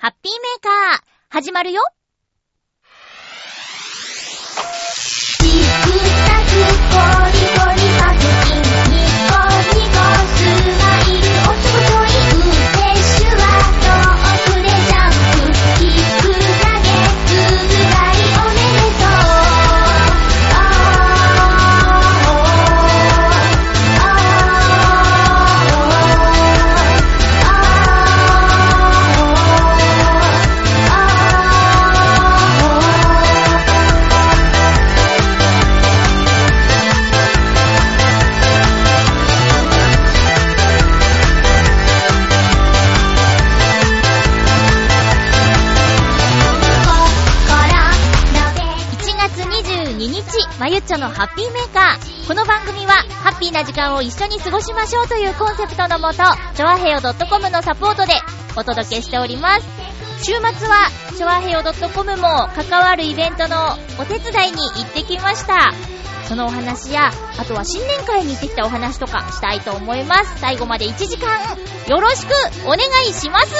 ハッピーメーカー、始まるよ。のハッピーメーカー。この番組は、ハッピーな時間を一緒に過ごしましょうというコンセプトのもと、ちょわへよ .com のサポートでお届けしております。週末は、ちょわへよ .com も関わるイベントのお手伝いに行ってきました。そのお話や、あとは新年会に行ってきたお話とかしたいと思います。最後まで1時間、よろしくお願いします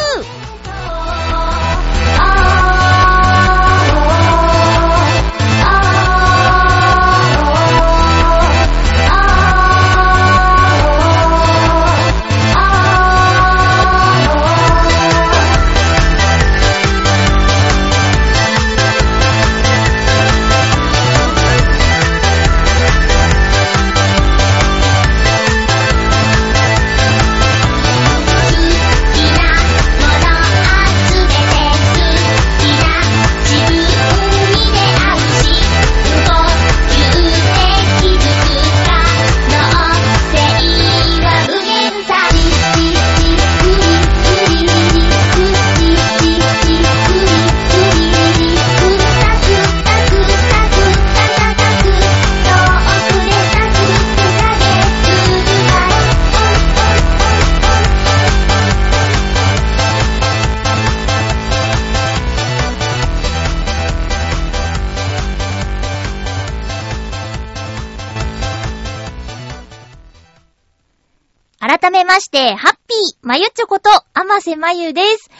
して、ハッピー、まゆちょこと、あませまゆです。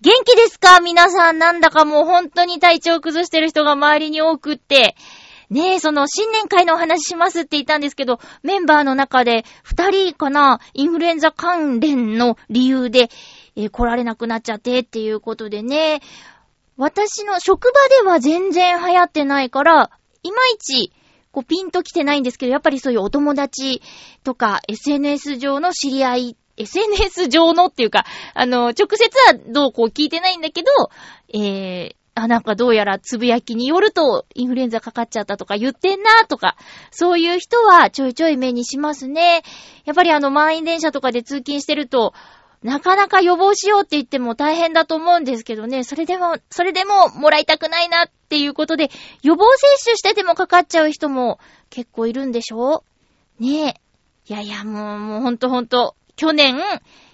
元気ですか？皆さん、なんだかもう本当に体調崩してる人が周りに多くって。ねえ、その新年会のお話しますって言ったんですけど、メンバーの中で二人かな、インフルエンザ関連の理由で、えー来られなくなっちゃってっていうことでね、私の職場では全然流行ってないから、いまいち、こうピンと来てないんですけど、やっぱりそういうお友達とか SNS 上の知り合い、SNS 上のっていうか、あの、直接はどうこう聞いてないんだけど、えー、あ、なんかどうやらつぶやきによるとインフルエンザかかっちゃったとか言ってんなとか、そういう人はちょいちょい目にしますね。やっぱりあの満員電車とかで通勤してると、なかなか予防しようって言っても大変だと思うんですけどね、それでも、それでももらいたくないなっていうことで、予防接種しててもかかっちゃう人も結構いるんでしょ？ねえ。いやいや、もう、もうほんとほんと、去年、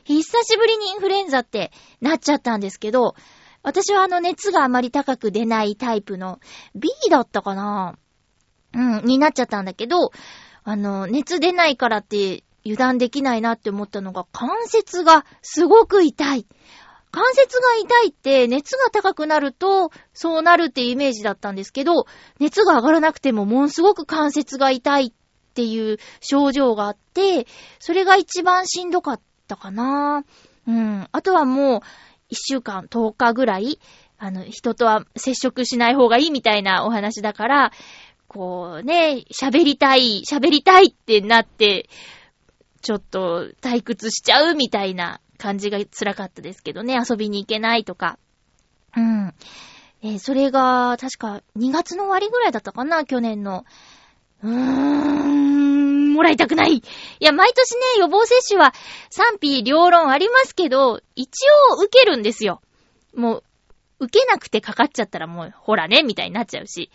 久しぶりにインフルエンザってなっちゃったんですけど、私はあの熱があまり高く出ないタイプの B だったかな？うん、になっちゃったんだけど、あの、熱出ないからって油断できないなって思ったのが、関節がすごく痛い。関節が痛いって熱が高くなるとそうなるってイメージだったんですけど、熱が上がらなくてもものすごく関節が痛いっていう症状があって、それが一番しんどかったかな。うん。あとはもう、一週間、10日ぐらい、あの、人とは接触しない方がいいみたいなお話だから、こうね、喋りたい、喋りたいってなって、ちょっと退屈しちゃうみたいな感じが辛かったですけどね、遊びに行けないとか。うん。えーそれが、確か2月の終わりぐらいだったかな、去年の。うーん、もらいたくない。いや、毎年ね、予防接種は賛否両論ありますけど、一応受けるんですよ。もう、受けなくてかかっちゃったらもう、ほらね、みたいになっちゃうし。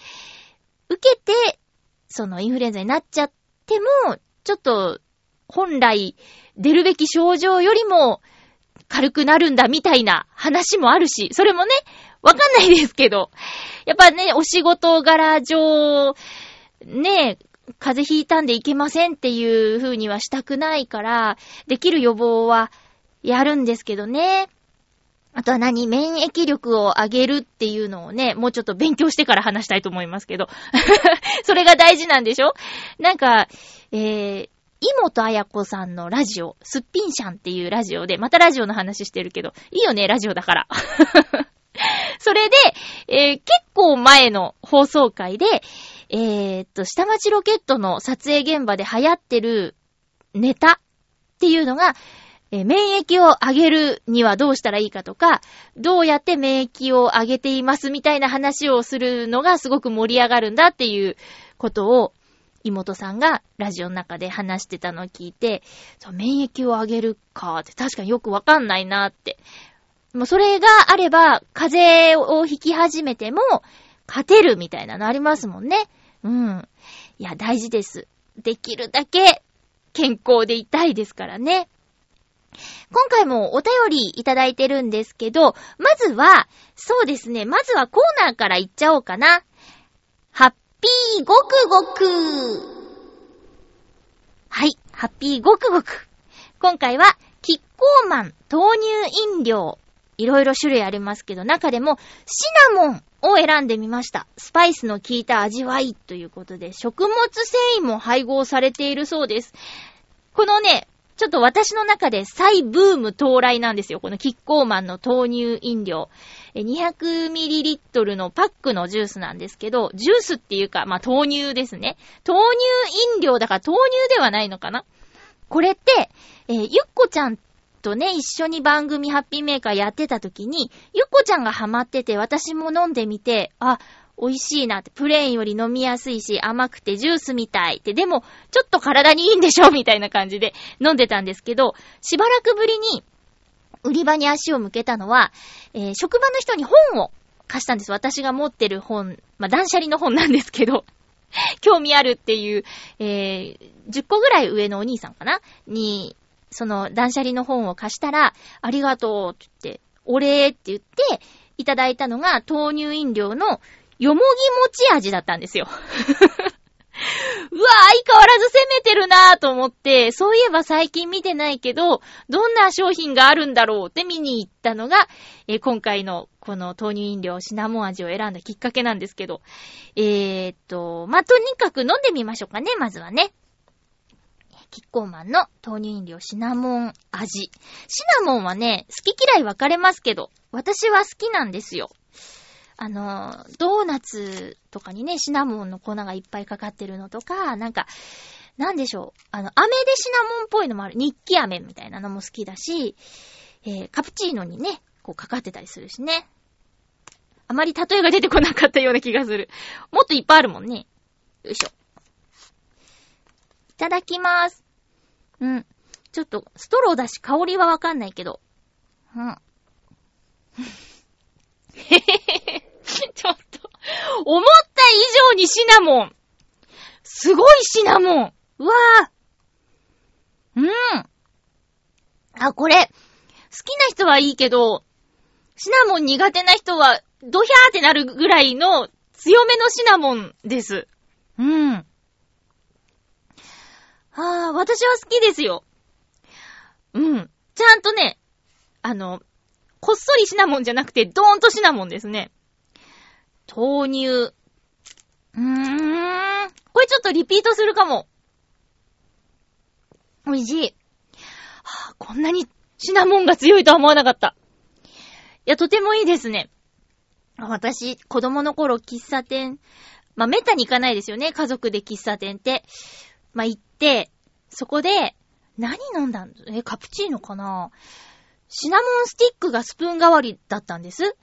受けて、そのインフルエンザになっちゃっても、ちょっと、本来出るべき症状よりも軽くなるんだみたいな話もあるし、それもね、わかんないですけど、やっぱね、お仕事柄上、ね、風邪ひいたんでいけませんっていう風にはしたくないから、できる予防はやるんですけどね。あとは何免疫力を上げるっていうのをね、もうちょっと勉強してから話したいと思いますけど。それが大事なんでしょ？なんか、えー、井本彩子さんのラジオ、すっぴんしゃんっていうラジオで、またラジオの話してるけど、いいよね、ラジオだから。それで、えー、結構前の放送回で、えー、っと、下町ロケットの撮影現場で流行ってるネタっていうのが、えー、免疫を上げるにはどうしたらいいかとか、どうやって免疫を上げていますみたいな話をするのがすごく盛り上がるんだっていうことを、妹さんがラジオの中で話してたのを聞いて、そう免疫を上げるかって確かによくわかんないなって。もうそれがあれば、風邪をひき始めても、勝てるみたいなのありますもんね。うん。いや、大事です。できるだけ健康でいたいですからね。今回もお便りいただいてるんですけど、まずは、そうですね、まずはコーナーからいっちゃおうかな。ピーごくごく。はい、ハッピーごくごく。今回は、キッコーマン豆乳飲料。いろいろ種類ありますけど、中でもシナモンを選んでみました。スパイスの効いた味わいということで、食物繊維も配合されているそうです。このね、ちょっと私の中で再ブーム到来なんですよ。このキッコーマンの豆乳飲料。200ml のパックのジュースなんですけど、ジュースっていうか、まあ、豆乳ですね。豆乳飲料だから豆乳ではないのかなこれって、えー、ゆっこちゃんとね、一緒に番組ハッピーメーカーやってた時に、ゆっこちゃんがハマってて、私も飲んでみて、あ、美味しいなって、プレーンより飲みやすいし、甘くてジュースみたいって、でも、ちょっと体にいいんでしょみたいな感じで飲んでたんですけど、しばらくぶりに、売り場に足を向けたのは、えー、職場の人に本を貸したんです。私が持ってる本、まあ、断捨離の本なんですけど、興味あるっていう、えー、10個ぐらい上のお兄さんかな？に、その断捨離の本を貸したら、ありがとうって言って、お礼って言って、いただいたのが豆乳飲料のよもぎ餅味だったんですよ。うわ相変わらず攻めてるなぁと思って、そういえば最近見てないけど、どんな商品があるんだろうって見に行ったのが、えー、今回のこの豆乳飲料シナモン味を選んだきっかけなんですけど。えー、っと、まあ、とにかく飲んでみましょうかね、まずはね。キッコーマンの豆乳飲料シナモン味。シナモンはね、好き嫌い分かれますけど、私は好きなんですよ。あの、ドーナツとかにね、シナモンの粉がいっぱいかかってるのとか、なんか、なんでしょう。あの、飴でシナモンっぽいのもある。日記飴みたいなのも好きだし、えー、カプチーノにね、こうかかってたりするしね。あまり例えが出てこなかったような気がする。もっといっぱいあるもんね。よいしょ。いただきます。うん。ちょっと、ストローだし香りはわかんないけど。うん。へへへ。ちょっと、思った以上にシナモン。すごいシナモン。うわぁ。うん。あ、これ、好きな人はいいけど、シナモン苦手な人は、ドヒャーってなるぐらいの強めのシナモンです。うん。ああ、私は好きですよ。うん。ちゃんとね、あの、こっそりシナモンじゃなくて、ドーンとシナモンですね。豆乳。うーん。これちょっとリピートするかも。美味しい。はあ、こんなにシナモンが強いとは思わなかった。いや、とてもいいですね。私、子供の頃喫茶店、まあ、めったに行かないですよね、家族で喫茶店って。まあ、行って、そこで、何飲んだん？え、カプチーノかな？シナモンスティックがスプーン代わりだったんです。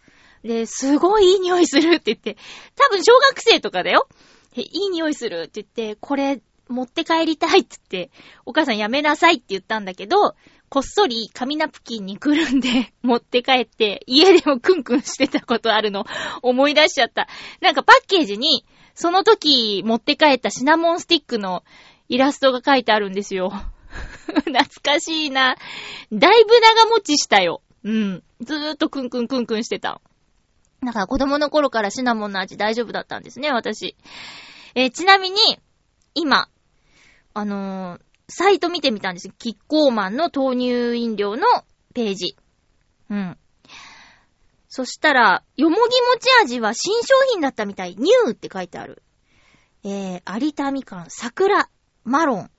で、すごいいい匂いするって言って、多分小学生とかだよ。いい匂いするって言って、これ持って帰りたいって言って、お母さんやめなさいって言ったんだけど、こっそり紙ナプキンにくるんで持って帰って、家でもクンクンしてたことあるの思い出しちゃった。なんかパッケージに、その時持って帰ったシナモンスティックのイラストが書いてあるんですよ。懐かしいな。だいぶ長持ちしたよ。うん。ずーっとクンクンクンクンしてた。だから子供の頃からシナモンの味大丈夫だったんですね、私。えー、ちなみに、今、あのー、サイト見てみたんですキッコーマンの豆乳飲料のページ。うん。そしたら、よもぎ餅味は新商品だったみたい。ニューって書いてある。えー、有田みかん、桜、マロン、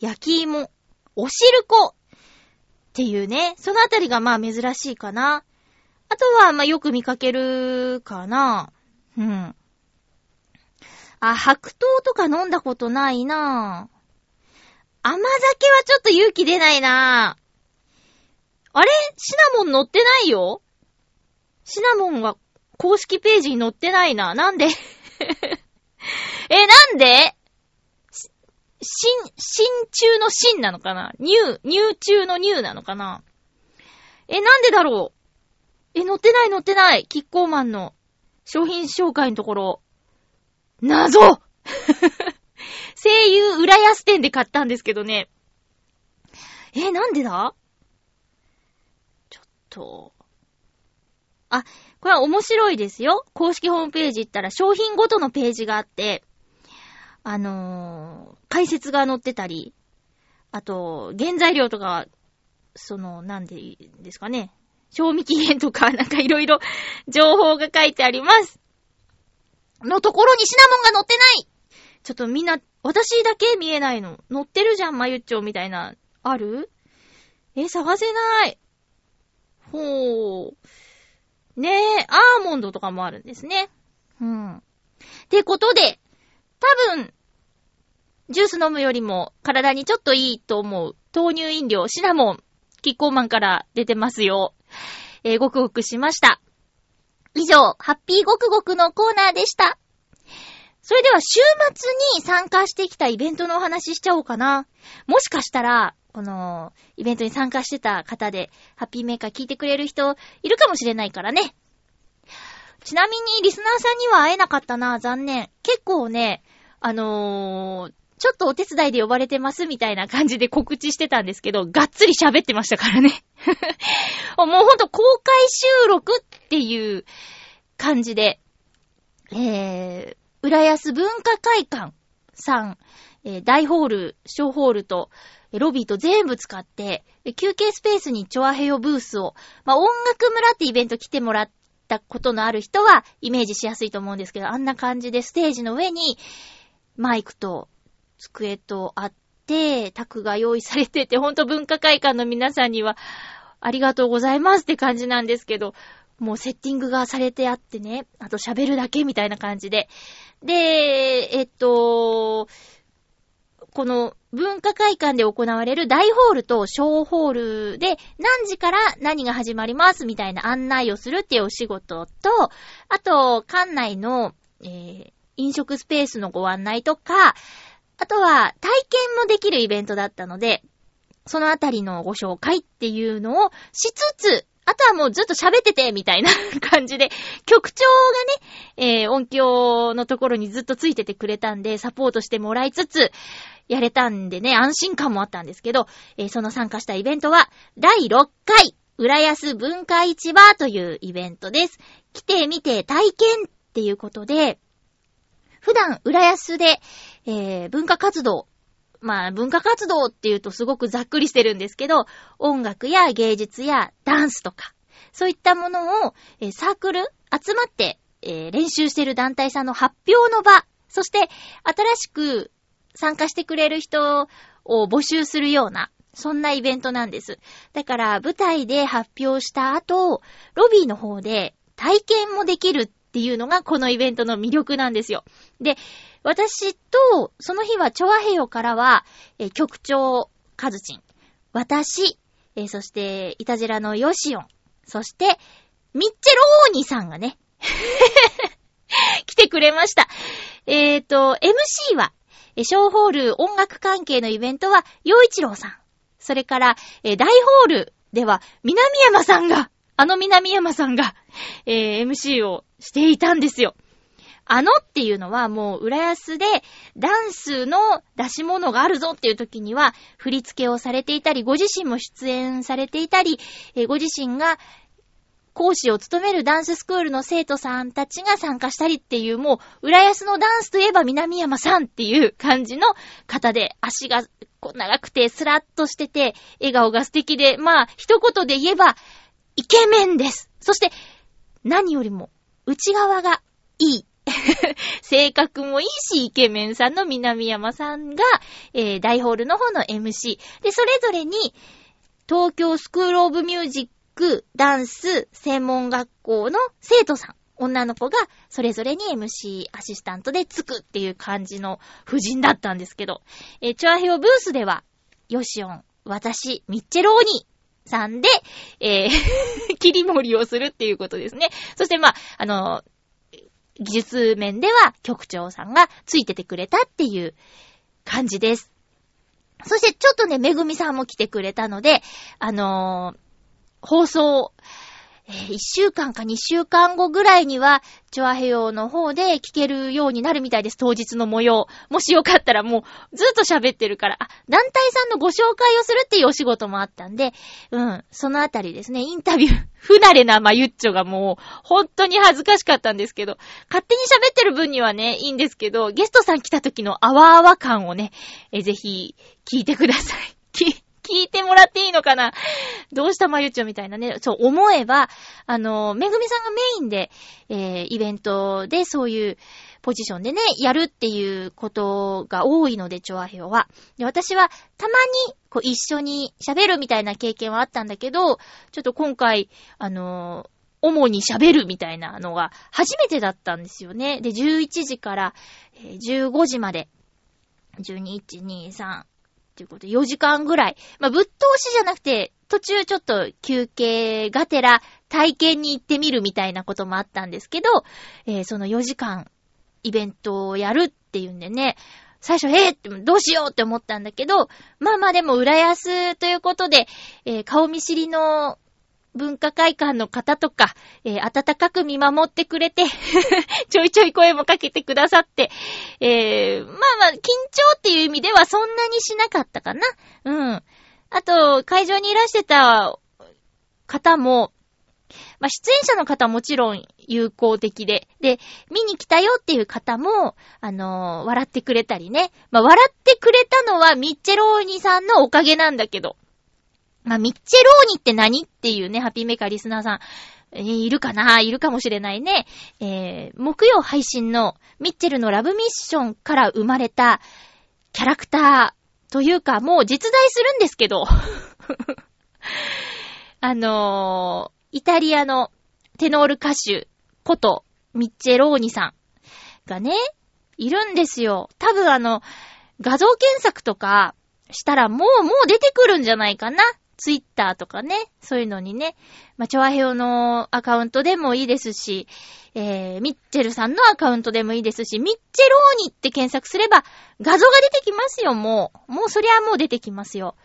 焼き芋、おしるこっていうね、そのあたりがまあ珍しいかな。あとは、まあよく見かけるかな。うん。あ、白桃とか飲んだことないな。甘酒はちょっと勇気出ないな。あれ？シナモン乗ってないよ？シナモンは公式ページに載ってないな。なんで？え、なんで？新、新中の新なのかな？ニュー、ニュー中のニューなのかな？え、なんでだろう？え、載ってない載ってない。キッコーマンの商品紹介のところ。謎 声優浦安店で買ったんですけどね。え、なんでだ？ちょっと。あ、これは面白いですよ。公式ホームページ行ったら商品ごとのページがあって、あのー、解説が載ってたり、あと、原材料とか、その、なんでですかね。賞味期限とか、なんかいろいろ情報が書いてあります。のところにシナモンが載ってないちょっとみんな、私だけ見えないの。載ってるじゃん、まゆっちょみたいな。ある？え、探せない。ほう。ねえ、アーモンドとかもあるんですね。うん。ってことで、多分、ジュース飲むよりも体にちょっといいと思う豆乳飲料シナモン、キッコーマンから出てますよ。えー、ごくごくしました。以上、ハッピーごくごくのコーナーでした。それでは週末に参加してきたイベントのお話ししちゃおうかな。もしかしたら、この、イベントに参加してた方で、ハッピーメーカー聞いてくれる人いるかもしれないからね。ちなみに、リスナーさんには会えなかったな、残念。結構ね、あのー、ちょっとお手伝いで呼ばれてますみたいな感じで告知してたんですけど、がっつり喋ってましたからね。もうほんと公開収録っていう感じで、えー、浦安文化会館さん、えー、大ホール、小ホールと、ロビーと全部使って、休憩スペースにチョアヘヨブースを、まあ、音楽村ってイベント来てもらったことのある人はイメージしやすいと思うんですけど、あんな感じでステージの上にマイクと机とあって、卓が用意されてて、ほんと文化会館の皆さんにはありがとうございますって感じなんですけど、もうセッティングがされてあってね、あと喋るだけみたいな感じで。で、えっと、この文化会館で行われる大ホールと小ホールで何時から何が始まりますみたいな案内をするっていうお仕事と、あと、館内の、えー、飲食スペースのご案内とか、あとは体験もできるイベントだったので、そのあたりのご紹介っていうのをしつつ、あとはもうずっと喋ってて、みたいな 感じで、局長がね、えー、音響のところにずっとついててくれたんで、サポートしてもらいつつ、やれたんでね、安心感もあったんですけど、えー、その参加したイベントは、第6回、浦安文化市場というイベントです。来てみて体験っていうことで、普段浦安で、えー、文化活動まあ文化活動っていうとすごくざっくりしてるんですけど、音楽や芸術やダンスとか、そういったものを、えー、サークル集まって、えー、練習してる団体さんの発表の場、そして新しく参加してくれる人を募集するような、そんなイベントなんです。だから舞台で発表した後、ロビーの方で体験もできるっっていうのがこのイベントの魅力なんですよ。で、私と、その日は、チョアヘヨからは、え、局長、カズチン。私、え、そして、イタジラのヨシオン。そして、ミッチェロオーニさんがね、来てくれました。えっ、ー、と、MC は、え、ショーホール音楽関係のイベントは、洋一郎さん。それから、え、大ホールでは、南山さんが、あの南山さんが、えー、MC をしていたんですよ。あのっていうのはもう浦安でダンスの出し物があるぞっていう時には振り付けをされていたり、ご自身も出演されていたり、えご自身が講師を務めるダンススクールの生徒さんたちが参加したりっていう、もう、浦安のダンスといえば南山さんっていう感じの方で、足がこう長くてスラッとしてて、笑顔が素敵で、まあ、一言で言えば、イケメンです。そして、何よりも、内側がいい。性格もいいし、イケメンさんの南山さんが、えー、大ホールの方の MC。で、それぞれに、東京スクールオブミュージック、ダンス、専門学校の生徒さん。女の子がそれぞれに MC アシスタントでつくっていう感じの夫人だったんですけど、えー、チョアヘオブースでは、ヨシオン、私、ミッチェローニさんで、えー 切り盛りをするっていうことですね。そしてまあ、あの、技術面では局長さんがついててくれたっていう感じです。そしてちょっとね、めぐみさんも来てくれたので、あのー、放送、えー、週間か2週間後ぐらいには、チョアヘヨの方で聞けるようになるみたいです、当日の模様。もしよかったらもう、ずっと喋ってるから、あ、団体さんのご紹介をするっていうお仕事もあったんで、うん、そのあたりですね、インタビュー、不慣れなまゆっちょがもう、本当に恥ずかしかったんですけど、勝手に喋ってる分にはね、いいんですけど、ゲストさん来た時のあわあわ感をね、えぜひ、聞いてください。聞いてもらっていいのかな？どうしたまゆちょみたいなね。そう、思えば、あの、めぐみさんがメインで、えー、イベントでそういうポジションでね、やるっていうことが多いので、チョアヘオは。で、私は、たまに、こう、一緒に喋るみたいな経験はあったんだけど、ちょっと今回、あの主に喋るみたいなのが初めてだったんですよね。で、11時から、15時まで、12、1、2、3、っていうことで、4時間ぐらい。まあ、ぶっ通しじゃなくて、途中ちょっと休憩がてら体験に行ってみるみたいなこともあったんですけど、えー、その4時間イベントをやるっていうんでね、最初、えー、どうしようって思ったんだけど、まあまあでも、裏安ということで、えー、顔見知りの文化会館の方とか、えー、温かく見守ってくれて ちょいちょい声もかけてくださって、えー、まあまあ、緊張っていう意味ではそんなにしなかったかな。うん。あと、会場にいらしてた方も、まあ、出演者の方もちろん友好的で、で、見に来たよっていう方も、あのー、笑ってくれたりね。まあ、笑ってくれたのはミッチェローニさんのおかげなんだけど。まあ、ミッチェローニって何っていうね、ハッピーメーカーリスナーさん、えー、いるかな？いるかもしれないね。えー、木曜配信のミッチェルのラブミッションから生まれたキャラクターというか、もう実在するんですけど。あのー、イタリアのテノール歌手ことミッチェローニさんがね、いるんですよ。多分あの、画像検索とかしたらもう、もう出てくるんじゃないかな。ツイッターとかね、そういうのにね、まあ、チョアヘオのアカウントでもいいですし、えー、ミッチェルさんのアカウントでもいいですし、ミッチェローニって検索すれば画像が出てきますよ、もう。もうそりゃもう出てきますよ。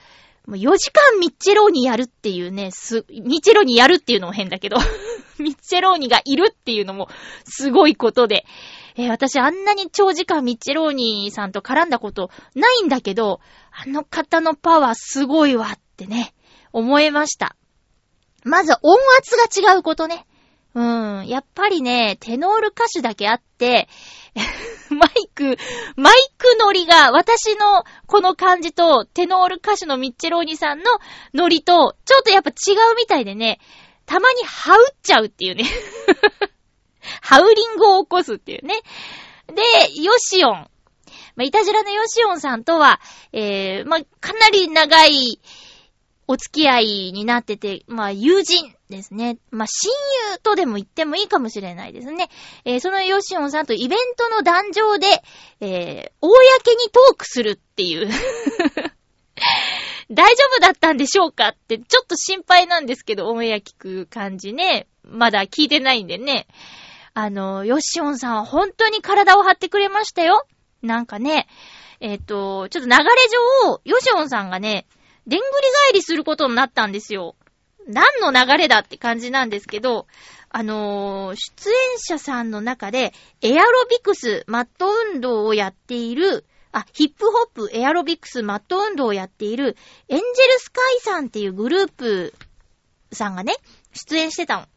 もう4時間ミッチェローニやるっていうね、す、ミッチェローニやるっていうのも変だけど、ミッチェローニがいるっていうのもすごいことで、えー、私あんなに長時間ミッチェローニさんと絡んだことないんだけど、あの方のパワーすごいわってね。思いました。まず音圧が違うことね。うん。やっぱりね、テノール歌手だけあって、マイク、マイクノリが私のこの感じと、テノール歌手のミッチェローニさんのノリと、ちょっとやっぱ違うみたいでね、たまにハウっちゃうっていうね。ハウリングを起こすっていうね。で、ヨシオン。まあ、イタジラのヨシオンさんとは、えー、まあ、かなり長い、お付き合いになってて、まあ、友人ですね。まあ、親友とでも言ってもいいかもしれないですね。えー、そのヨシオンさんとイベントの壇上で、えー、公にトークするっていう 大丈夫だったんでしょうかって、ちょっと心配なんですけど、オンエア聞く感じね。まだ聞いてないんでね。あの、ヨシオンさんは本当に体を張ってくれましたよ。なんかね、えっ、ー、と、ちょっと流れ上、ヨシオンさんがね、でんぐり返りすることになったんですよ。何の流れだって感じなんですけど、あのー、出演者さんの中で、エアロビクス、マット運動をやっている、あ、ヒップホップ、エアロビクス、マット運動をやっている、エンジェルスカイさんっていうグループさんがね、出演してた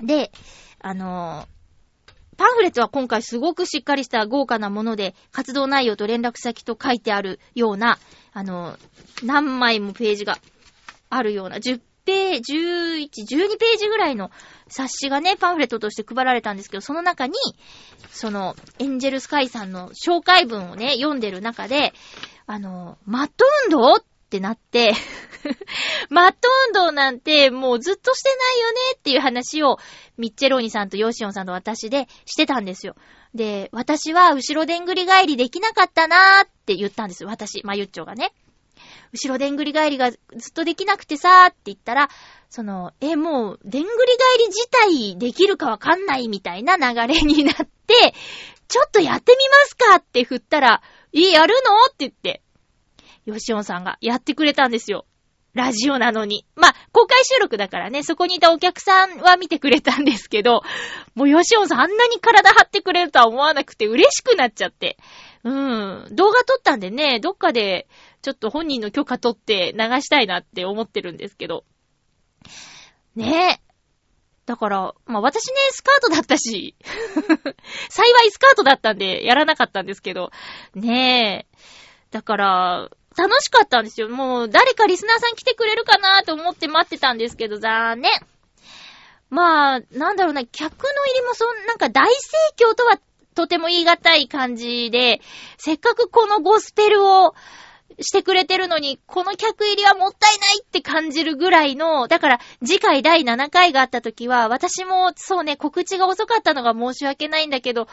の。で、あのー、パンフレットは今回すごくしっかりした豪華なもので、活動内容と連絡先と書いてあるような、あの、何枚もページがあるような、10ページ、11、12ページぐらいの冊子がね、パンフレットとして配られたんですけど、その中に、その、エンジェルスカイさんの紹介文をね、読んでる中で、あの、マット運動ってなって、マット運動なんてもうずっとしてないよねっていう話を、ミッチェローニさんとヨシオンさんと私でしてたんですよ。で、私は後ろでんぐり返りできなかったなーって言ったんです。私、まゆっちょがね。後ろでんぐり返りがずっとできなくてさーって言ったら、その、え、もう、でんぐり返り自体できるかわかんないみたいな流れになって、ちょっとやってみますかって振ったら、え、やるの？って言って、ヨシオンさんがやってくれたんですよ。ラジオなのに。まあ、公開収録だからね、そこにいたお客さんは見てくれたんですけど、もうヨシオンさんあんなに体張ってくれるとは思わなくて嬉しくなっちゃって。うん。動画撮ったんでね、どっかでちょっと本人の許可取って流したいなって思ってるんですけど。ねえ。だから、まあ私ね、スカートだったし、幸いスカートだったんでやらなかったんですけど、ねえ。だから、楽しかったんですよ。もう、誰かリスナーさん来てくれるかなと思って待ってたんですけど、残念。まあ、なんだろうな、客の入りもそん、なんか大盛況とはとても言い難い感じで、せっかくこのゴスペルをしてくれてるのに、この客入りはもったいないって感じるぐらいの、だから次回第7回があった時は、私もそうね、告知が遅かったのが申し訳ないんだけど、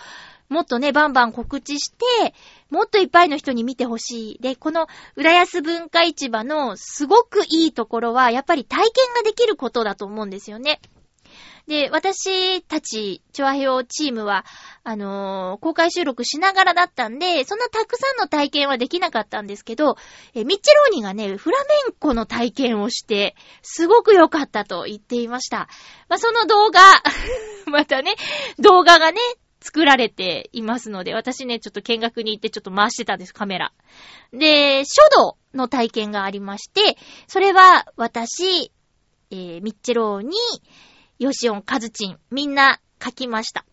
もっとね、バンバン告知して、もっといっぱいの人に見てほしい。で、この浦安文化市場のすごくいいところは、やっぱり体験ができることだと思うんですよね。で、私たち、チョアヘオチームは、あのー公開収録しながらだったんで、そんなたくさんの体験はできなかったんですけど、えミッチェローニがね、フラメンコの体験をして、すごく良かったと言っていました。まあ、その動画、またね、動画がね、作られていますので、私ね、ちょっと見学に行ってちょっと回してたんです、カメラ。で、書道の体験がありまして、それは私、えー、ミッチェローに、ヨシオン、カズチン、みんな書きました。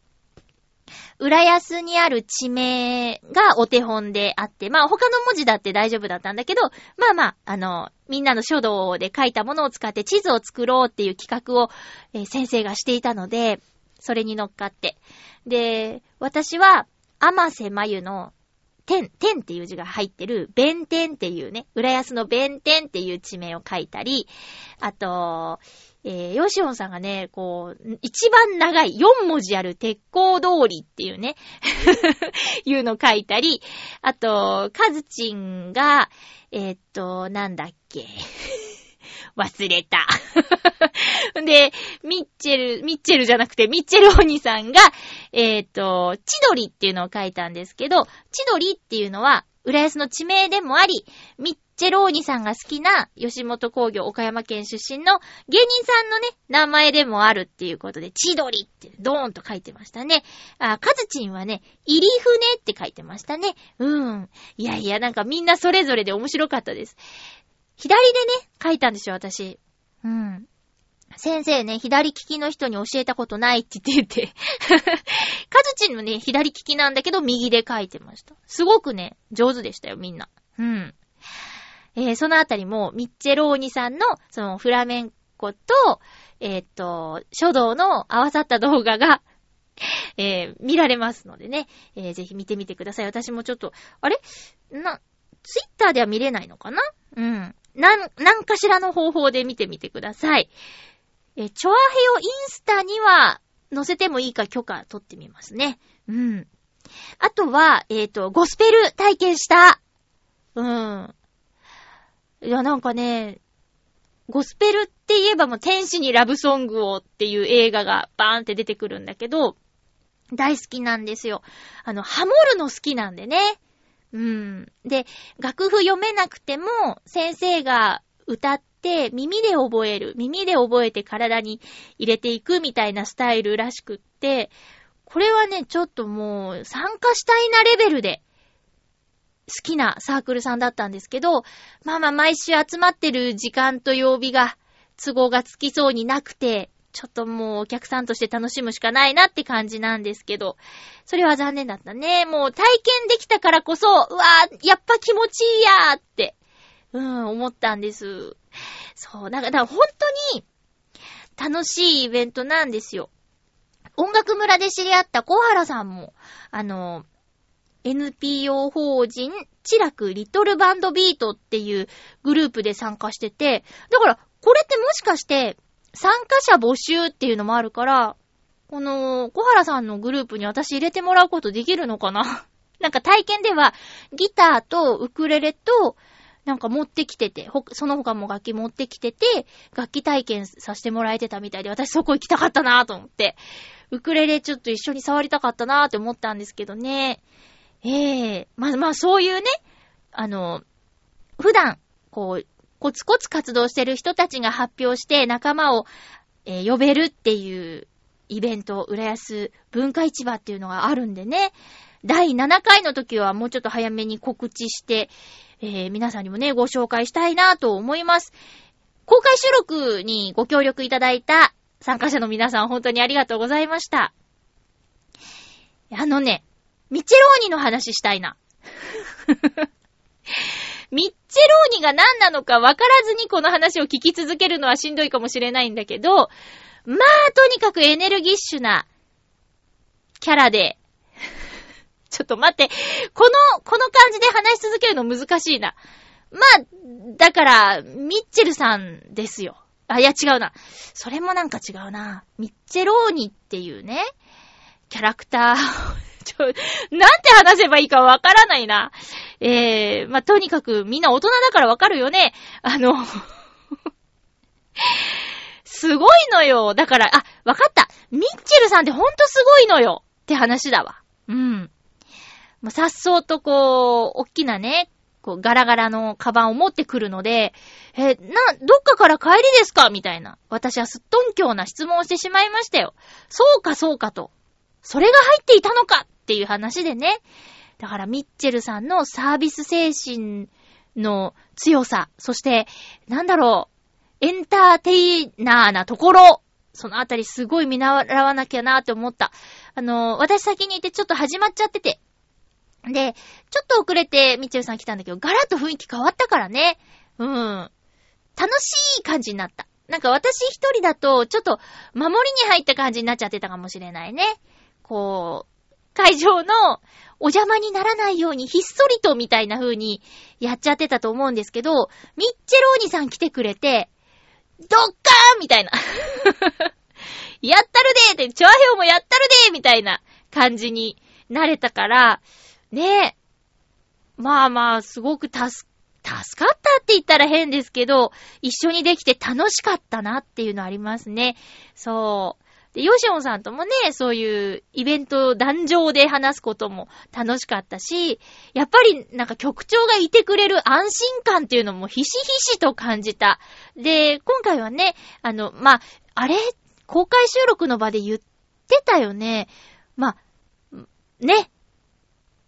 浦安にある地名がお手本であって、まあ他の文字だって大丈夫だったんだけど、まあまあ、あの、みんなの書道で書いたものを使って地図を作ろうっていう企画を、えー先生がしていたので、それに乗っかって。で、私は、甘瀬まゆの、天、天っていう字が入ってる、弁天っていうね、浦安の弁天っていう地名を書いたり、あと、えー、ヨシオンさんがね、こう、一番長い4文字ある鉄鋼通りっていうね、いうの書いたり、あと、カズチンが、えーっと、なんだっけ。忘れた。で、ミッチェル、ミッチェルじゃなくて、ミッチェルお兄さんが、えーっと、千鳥っていうのを書いたんですけど、千鳥っていうのは、浦安の地名でもあり、ミッチェローニさんが好きな吉本工業岡山県出身の芸人さんのね、名前でもあるっていうことで、千鳥ってドーンと書いてましたね。あ、カズチンはね、入り船って書いてましたね。うん。いやいや、なんかみんなそれぞれで面白かったです。左でね、書いたんですよ、私。うん。先生ね、左利きの人に教えたことないって言ってて。カズチンもね、左利きなんだけど、右で書いてました。すごくね、上手でしたよ、みんな。うん。えーそのあたりも、ミッチェローニさんの、その、フラメンコと、えーっと、書道の合わさった動画が、えー見られますのでね、えーぜひ見てみてください。私もちょっと、あれ？な、ツイッターでは見れないのかな？うん。なん、なんかしらの方法で見てみてください。えチョアヘオインスタには載せてもいいか許可取ってみますね。うん。あとは、えっ、と、ゴスペル体験した。うん。いや、なんかね、ゴスペルって言えばもう天使にラブソングをっていう映画がバーンって出てくるんだけど、大好きなんですよ。あの、ハモるの好きなんでね。うん。で、楽譜読めなくても、先生が歌って耳で覚える。耳で覚えて体に入れていくみたいなスタイルらしくって、これはね、ちょっともう参加したいなレベルで好きなサークルさんだったんですけど、まあまあ毎週集まってる時間と曜日が都合がつきそうになくて、ちょっともうお客さんとして楽しむしかないなって感じなんですけど、それは残念だったね。もう体験できたからこそ、うわーやっぱ気持ちいいやーって、うん、思ったんです。そう、だから、だから本当に楽しいイベントなんですよ。音楽村で知り合った小原さんも、あの、NPO 法人、チラクリトルバンドビートっていうグループで参加してて、だから、これってもしかして、参加者募集っていうのもあるから、この、小原さんのグループに私入れてもらうことできるのかな？なんか体験では、ギターとウクレレと、なんか持ってきてて、その他も楽器持ってきてて、楽器体験させてもらえてたみたいで、私そこ行きたかったなぁと思って、ウクレレちょっと一緒に触りたかったなぁって思ったんですけどね。ええー、まあまあそういうね、あの、普段、こう、コツコツ活動してる人たちが発表して仲間を、えー、呼べるっていうイベント、浦安文化市場っていうのがあるんでね。第7回の時はもうちょっと早めに告知して、えー、皆さんにもね、ご紹介したいなと思います。公開収録にご協力いただいた参加者の皆さん本当にありがとうございました。あのね、ミチェローニの話したいな。ミッチェローニが何なのか分からずにこの話を聞き続けるのはしんどいかもしれないんだけど、まあ、とにかくエネルギッシュなキャラで、ちょっと待って、この、この感じで話し続けるの難しいな。まあ、だから、ミッチェルさんですよ。あ、いや違うな。それもなんか違うな。ミッチェローニっていうね、キャラクターちょ、なんて話せばいいかわからないな。えー、まあ、とにかくみんな大人だからわかるよね。あの すごいのよ。だから、あ、わかった。ミッチェルさんってほんとすごいのよ。って話だわ。うん。もう、さっそうとこう、おっきなね、こう、ガラガラのカバンを持ってくるので、え、な、どっかから帰りですか？みたいな。私はすっとんきょうな質問をしてしまいましたよ。そうか、そうかと。それが入っていたのかっていう話でね。だから、ミッチェルさんのサービス精神の強さ、そして、なんだろう、エンターテイナーなところ、そのあたりすごい見習わなきゃなって思った。あの、私先にいてちょっと始まっちゃってて。で、ちょっと遅れてミッチェルさん来たんだけど、ガラッと雰囲気変わったからね。うん。楽しい感じになった。なんか私一人だと、ちょっと守りに入った感じになっちゃってたかもしれないね。こう、会場のお邪魔にならないようにひっそりとみたいな風にやっちゃってたと思うんですけど、ミッチェローニさん来てくれて、ドッカーンみたいな。やったるでーって、チョアヘオもやったるでーみたいな感じになれたから、ねえ。まあまあ、すごく助、助かったって言ったら変ですけど、一緒にできて楽しかったなっていうのありますね。そう。で、ヨシオンさんともね、そういうイベント壇上で話すことも楽しかったし、やっぱりなんか局長がいてくれる安心感っていうのもひしひしと感じた。で、今回はね、あの、まあ、あれ、公開収録の場で言ってたよね？まあ、ね、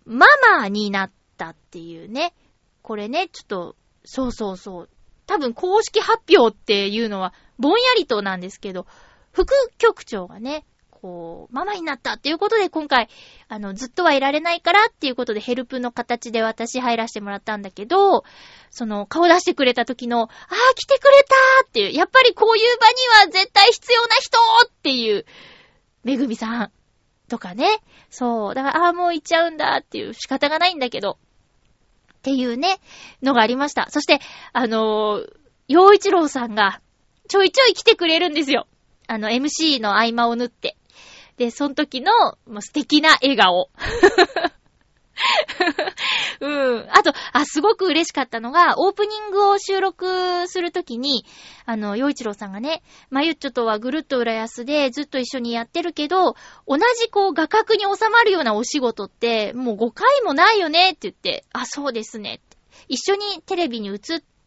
ママになったっていうね。これね、ちょっと、そうそうそう。多分公式発表っていうのはぼんやりとなんですけど、副局長がね、こう、ママになったっていうことで今回、あの、ずっとはいられないからっていうことでヘルプの形で私入らせてもらったんだけど、その、顔出してくれた時の、ああ、来てくれたっていう、やっぱりこういう場には絶対必要な人っていう、めぐみさんとかね。そう。だから、ああ、もう行っちゃうんだっていう仕方がないんだけど、っていうね、のがありました。そして、あのー、洋一郎さんが、ちょいちょい来てくれるんですよ。あの、MC の合間を縫って。で、その時の、もう素敵な笑顔。うん。あと、あ、すごく嬉しかったのが、オープニングを収録するときに、あの、洋一郎さんがね、まゆっちょとはぐるっと浦安でずっと一緒にやってるけど、同じこう画角に収まるようなお仕事って、もう5回もないよねって言って、あ、そうですね。一緒にテレビに映っ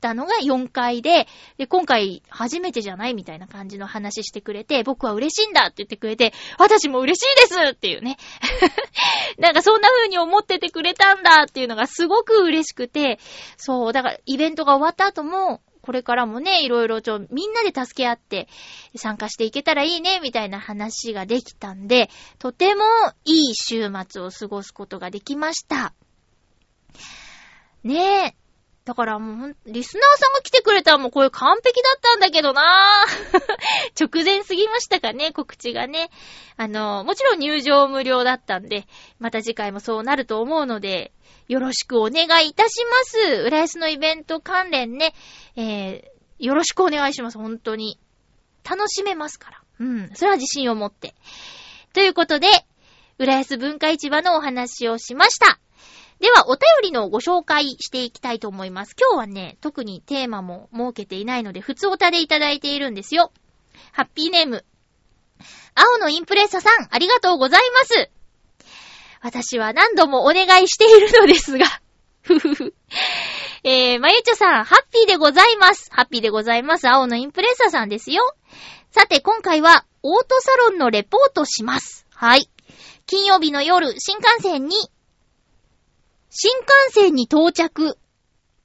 ったのが4回で、で、今回初めてじゃないみたいな感じの話してくれて、僕は嬉しいんだって言ってくれて、私も嬉しいですっていうね。なんかそんな風に思っててくれたんだっていうのがすごく嬉しくて、そう、だからイベントが終わった後も、これからもね、いろいろちょ、みんなで助け合って参加していけたらいいね、みたいな話ができたんで、とてもいい週末を過ごすことができました。ねえ、だからもう、リスナーさんが来てくれたらもうこれ完璧だったんだけどなぁ 直前すぎましたかね、告知がね。あの、もちろん入場無料だったんで、また次回もそうなると思うので、よろしくお願いいたします。浦安のイベント関連ね、えー、よろしくお願いします、本当に。楽しめますから。うん、それは自信を持って。ということで、浦安文化市場のお話をしました。では、お便りのご紹介していきたいと思います。今日はね、特にテーマも設けていないので、普通おたでいただいているんですよ。ハッピーネーム。青のインプレッサさん、ありがとうございます。私は何度もお願いしているのですが、ふふふ。えー、まゆちょさん、ハッピーでございます。ハッピーでございます。青のインプレッサさんですよ。さて、今回は、オートサロンのレポートします。はい。金曜日の夜、新幹線に新幹線に到着。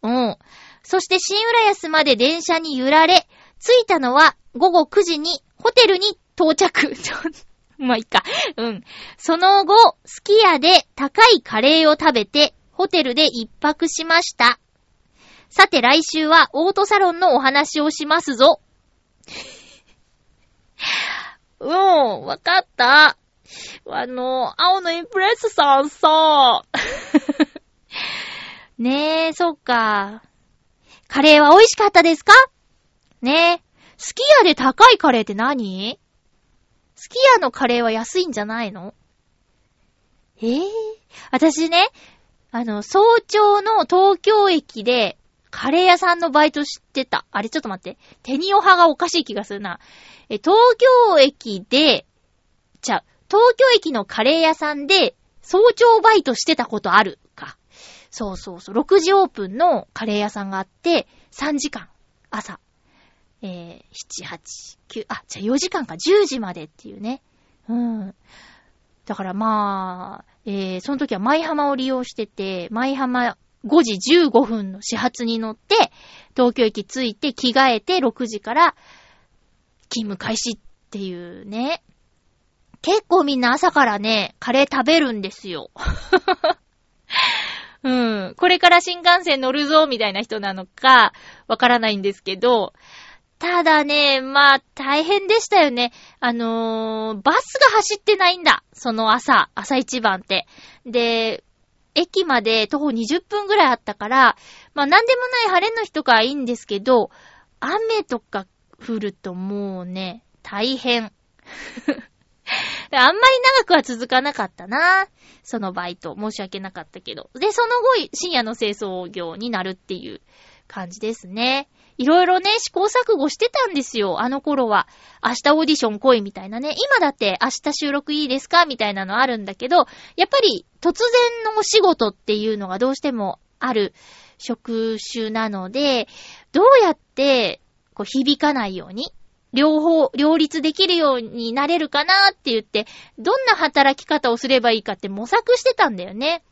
うん。そして新浦安まで電車に揺られ、着いたのは午後9時にホテルに到着。まあ、いいか。うん。その後、スキヤで高いカレーを食べて、ホテルで一泊しました。さて来週はオートサロンのお話をしますぞ。うん、わかった。あの、青のインプレスさんさ、ねえ、そっか。カレーは美味しかったですか？ねえ。スキヤで高いカレーって何？スキヤのカレーは安いんじゃないの？ええー、私ね、あの、早朝の東京駅でカレー屋さんのバイトしてた。あれちょっと待って。テニオ派がおかしい気がするな。え、東京駅で、じゃう、東京駅のカレー屋さんで早朝バイトしてたことあるか。そうそうそう。6時オープンのカレー屋さんがあって、3時間、朝。えー、7、8、9、あ、じゃあ4時間か、10時までっていうね。うん。だからまあ、えー、その時は舞浜を利用してて、舞浜5時15分の始発に乗って、東京駅着いて着替えて6時から勤務開始っていうね。結構みんな朝からね、カレー食べるんですよ。うん。これから新幹線乗るぞ、みたいな人なのか、わからないんですけど、ただね、まあ、大変でしたよね。あのー、バスが走ってないんだ。その朝、朝一番って。で、駅まで徒歩20分ぐらいあったから、まあ、なんでもない晴れの日とかはいいんですけど、雨とか降るともうね、大変。あんまり長くは続かなかったな。そのバイト。申し訳なかったけど。で、その後、深夜の清掃業になるっていう感じですね。いろいろね、試行錯誤してたんですよ。あの頃は。明日オーディション来いみたいなね。今だって明日収録いいですか？みたいなのあるんだけど、やっぱり突然のお仕事っていうのがどうしてもある職種なので、どうやってこう響かないように両方、両立できるようになれるかなって言って、どんな働き方をすればいいかって模索してたんだよね。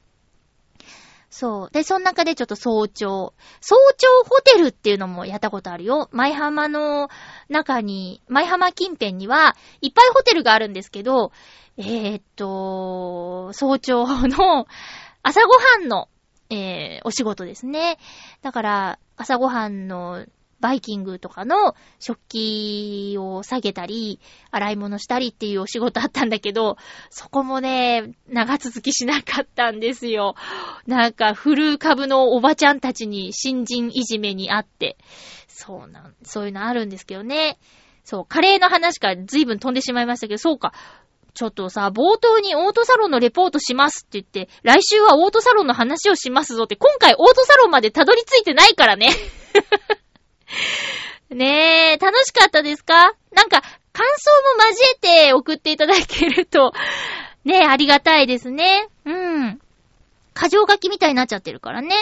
そう。で、その中でちょっと早朝。早朝ホテルっていうのもやったことあるよ。舞浜の中に、舞浜近辺には、いっぱいホテルがあるんですけど、えー、っと、早朝の朝ごはんの、えー、お仕事ですね。だから、朝ごはんのバイキングとかの食器を下げたり、洗い物したりっていうお仕事あったんだけど、そこもね、長続きしなかったんですよ。なんか、古株のおばちゃんたちに新人いじめにあって、そうなん、そういうのあるんですけどね。そう、カレーの話から随分飛んでしまいましたけど、そうか。ちょっとさ、冒頭にオートサロンのレポートしますって言って、来週はオートサロンの話をしますぞって、今回オートサロンまでたどり着いてないからね。ねえ、楽しかったですか？なんか、感想も交えて送っていただけると、ねえ、ありがたいですね。うん。過剰書きみたいになっちゃってるからね。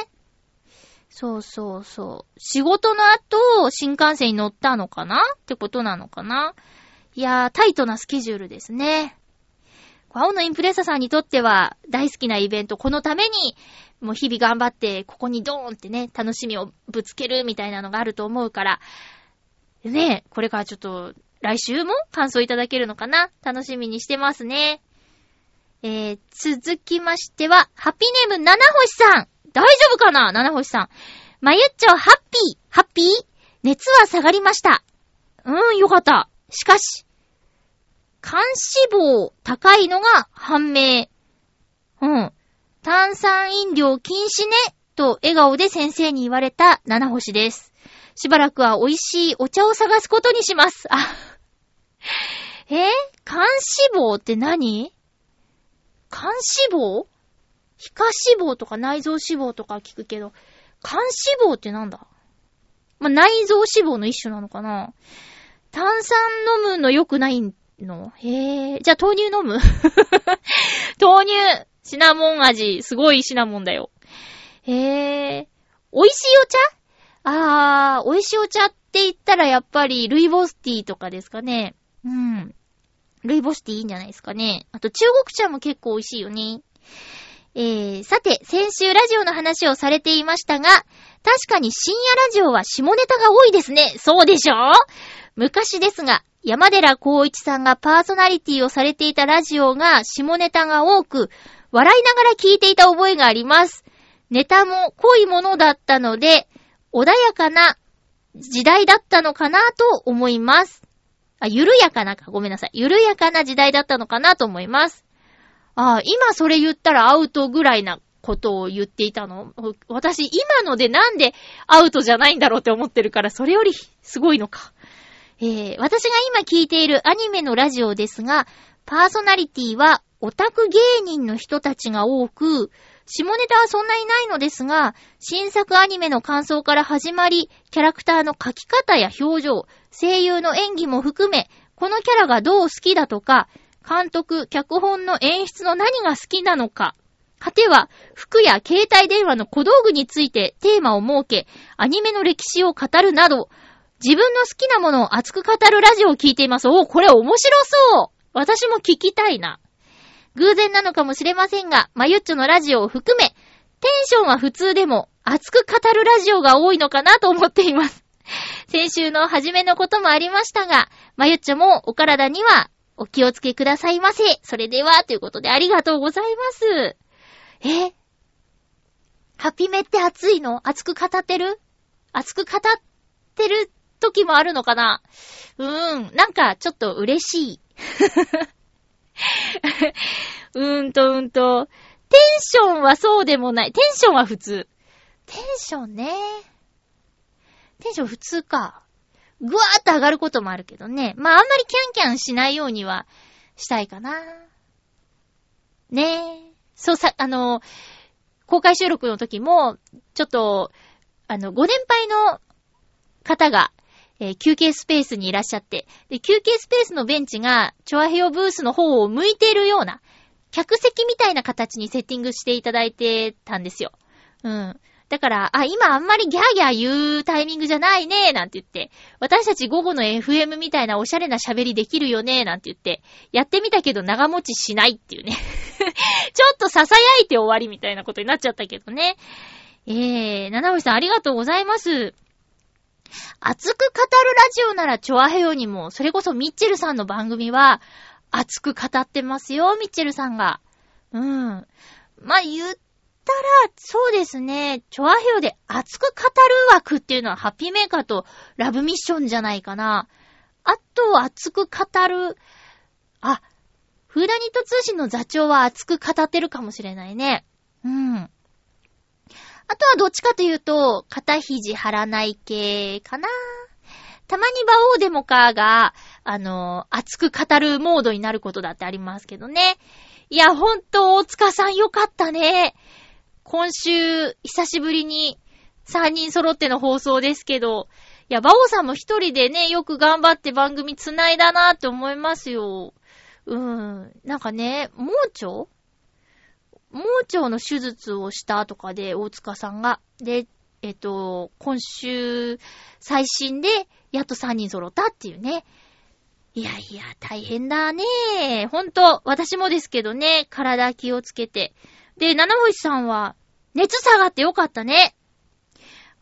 そうそうそう。仕事の後、新幹線に乗ったのかな？ってことなのかな？いやー、タイトなスケジュールですね。青のインプレッサさんにとっては大好きなイベント、このためにもう日々頑張って、ここにドーンってね、楽しみをぶつけるみたいなのがあると思うから、ねえ、これからちょっと、来週も感想いただけるのかな？楽しみにしてますね。えー、続きましては、ハッピーネーム七星さん。大丈夫かな？七星さん。まゆっちょ、ハッピー、ハッピー？熱は下がりました。うーん、よかった。しかし、肝脂肪高いのが判明。うん。炭酸飲料禁止ね、と笑顔で先生に言われた七星です。しばらくは美味しいお茶を探すことにします。あ、え？ー肝脂肪って何？肝脂肪？皮下脂肪とか内臓脂肪とか聞くけど、肝脂肪ってなんだ？ま、内臓脂肪の一種なのかな炭酸飲むの良くないんの？へえ。じゃあ豆乳飲む？豆乳シナモン味。すごいシナモンだよ。へえ。美味しいお茶？あー、美味しいお茶って言ったらやっぱりルイボスティーとかですかね。うん。ルイボスティーいいんじゃないですかね。あと中国茶も結構美味しいよね。えー、さて、先週ラジオの話をされていましたが、確かに深夜ラジオは下ネタが多いですね。そうでしょ？昔ですが、山寺孝一さんがパーソナリティをされていたラジオが下ネタが多く、笑いながら聞いていた覚えがあります。ネタも濃いものだったので、穏やかな時代だったのかなと思います。あ、緩やかなか、ごめんなさい。緩やかな時代だったのかなと思います。あ今それ言ったらアウトぐらいなことを言っていたの？私、今のでなんでアウトじゃないんだろうって思ってるから、それよりすごいのか。えー、私が今聞いているアニメのラジオですが、パーソナリティはオタク芸人の人たちが多く、下ネタはそんなにないのですが、新作アニメの感想から始まり、キャラクターの描き方や表情、声優の演技も含め、このキャラがどう好きだとか、監督、脚本の演出の何が好きなのか、果ては、服や携帯電話の小道具についてテーマを設け、アニメの歴史を語るなど、自分の好きなものを熱く語るラジオを聞いています。おーこれ面白そう私も聞きたいな。偶然なのかもしれませんが、まゆっちょのラジオを含め、テンションは普通でも熱く語るラジオが多いのかなと思っています。先週の初めのこともありましたが、まゆっちょもお体にはお気をつけくださいませ。それでは、ということでありがとうございます。え？ハピメって熱いの？熱く語ってる？熱く語ってる時もあるのかな？うーん、なんかちょっと嬉しい。うーんとうーんと、テンションはそうでもない。テンションは普通。テンションね。テンション普通か。ぐわーっと上がることもあるけどね。まああんまりキャンキャンしないようにはしたいかな。ねえ。そうさ、あの、公開収録の時も、ちょっと、あの、ご年配の方が、えー休憩スペースにいらっしゃって、で、休憩スペースのベンチが、チョアヘオブースの方を向いているような、客席みたいな形にセッティングしていただいてたんですよ。うん。だから、あ、今あんまりギャーギャー言うタイミングじゃないね、なんて言って、私たち午後の FM みたいなおしゃれな喋りできるよね、なんて言って、やってみたけど長持ちしないっていうね。ちょっと囁いて終わりみたいなことになっちゃったけどね。えー、七星さんありがとうございます。熱く語るラジオならチョアヘヨにも、それこそミッチェルさんの番組は、熱く語ってますよ、ミッチェルさんが。うん。まあ、言ったら、そうですね、チョアヘヨで熱く語る枠っていうのはハッピーメーカーとラブミッションじゃないかな。あと、熱く語る、あ、フーダニット通信の座長は熱く語ってるかもしれないね。うん。あとはどっちかというと、肩肘張らない系かな。たまに馬王デモカーが、あの、熱く語るモードになることだってありますけどね。いや、ほんと、大塚さんよかったね。今週、久しぶりに3人揃っての放送ですけど、いや、馬王さんも一人でね、よく頑張って番組繋いだなって思いますよ。うーん。なんかね、盲腸盲腸の手術をしたとかで、大塚さんが。で、えっと、今週、最新で、やっと3人揃ったっていうね。いやいや、大変だね。ほんと、私もですけどね、体気をつけて。で、七星さんは、熱下がってよかったね。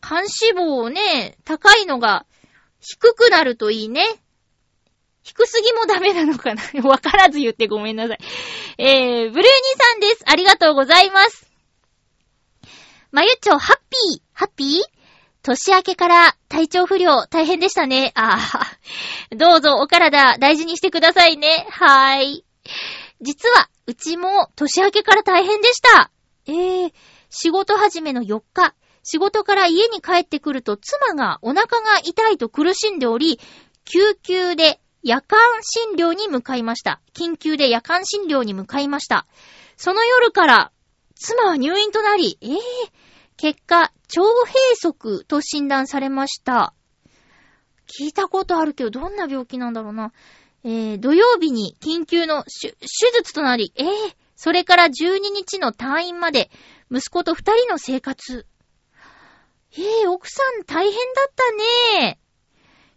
肝脂肪をね、高いのが低くなるといいね。低すぎもダメなのかな？わからず言ってごめんなさい。えー、ブルーニさんです。ありがとうございます。まゆっちょ、ハッピー、ハッピー？年明けから体調不良大変でしたね。ああ。どうぞお体大事にしてくださいね。はーい。実は、うちも年明けから大変でした。えー、仕事始めの4日、仕事から家に帰ってくると妻がお腹が痛いと苦しんでおり、救急で夜間診療に向かいました。緊急で夜間診療に向かいました。その夜から、妻は入院となり、えー、結果、腸閉塞と診断されました。聞いたことあるけど、どんな病気なんだろうな。えー、土曜日に緊急の手術となり、えー、それから12日の退院まで、息子と二人の生活。えー、奥さん大変だったね。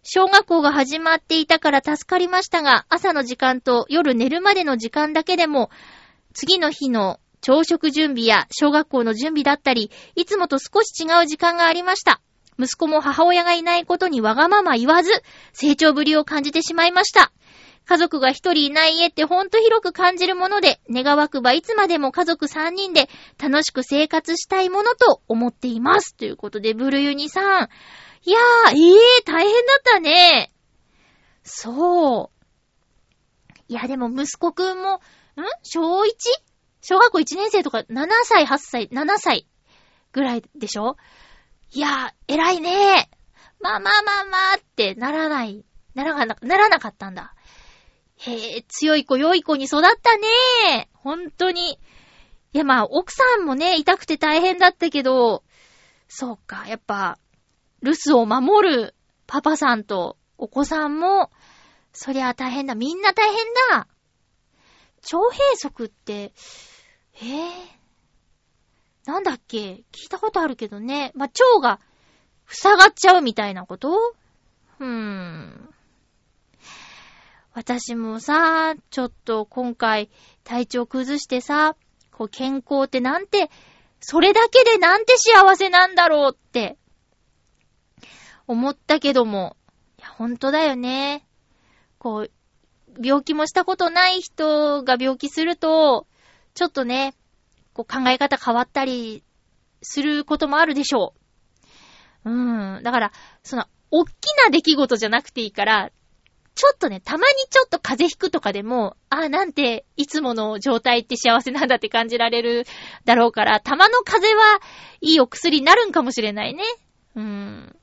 小学校が始まっていたから助かりましたが、朝の時間と夜寝るまでの時間だけでも、次の日の朝食準備や小学校の準備だったり、いつもと少し違う時間がありました。息子も母親がいないことにわがまま言わず、成長ぶりを感じてしまいました。家族が一人いない家ってほんと広く感じるもので、願わくばいつまでも家族三人で楽しく生活したいものと思っています。ということで、ブルユニさん。いやー、ええー、大変だったね。そう。いや、でも息子くんも、ん？小 1? 小学校1年生とか7歳、8歳、7歳ぐらいでしょ？いやー、偉いねまあまあまあまあってならない、ならな、ならなかったんだ。へえ、強い子、良い子に育ったね本当に。いやまあ、奥さんもね、痛くて大変だったけど、そうか、やっぱ、留守を守るパパさんとお子さんも、そりゃ大変だ。みんな大変だ。腸閉塞って、えぇ、なんだっけ？聞いたことあるけどね。まあ、腸が塞がっちゃうみたいなこと？うーん。私もさ、ちょっと今回体調崩してさ、こう健康ってなんて、それだけでなんて幸せなんだろうって、思ったけども、いや、ほんとだよね。こう、病気もしたことない人が病気すると、ちょっとね、こう考え方変わったりすることもあるでしょう。うん。だから、その、おっきな出来事じゃなくていいから、ちょっとね、たまにちょっと風邪ひくとかでも、あ、なんて、いつもの状態って幸せなんだって感じられるだろうから、たまの風邪はいいお薬になるんかもしれないね。うん。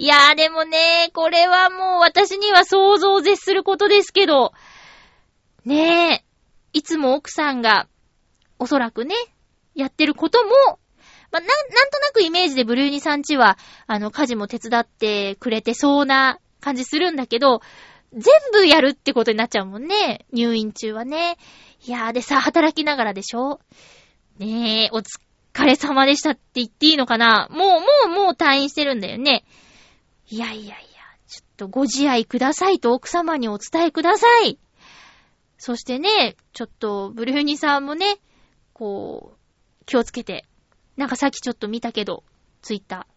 いやーでもね、これはもう私には想像を絶することですけど、ねえ、いつも奥さんが、おそらくね、やってることも、まあ、なん、なんとなくイメージでブルーニさんちは、あの、家事も手伝ってくれてそうな感じするんだけど、全部やるってことになっちゃうもんね。入院中はね。いやーでさ、働きながらでしょねえ、お疲れ様でしたって言っていいのかなもう、もう、もう退院してるんだよね。いやいやいや、ちょっとご自愛くださいと奥様にお伝えください。そしてね、ちょっと、ブルーニさんもね、こう、気をつけて。なんかさっきちょっと見たけど、ツイッタ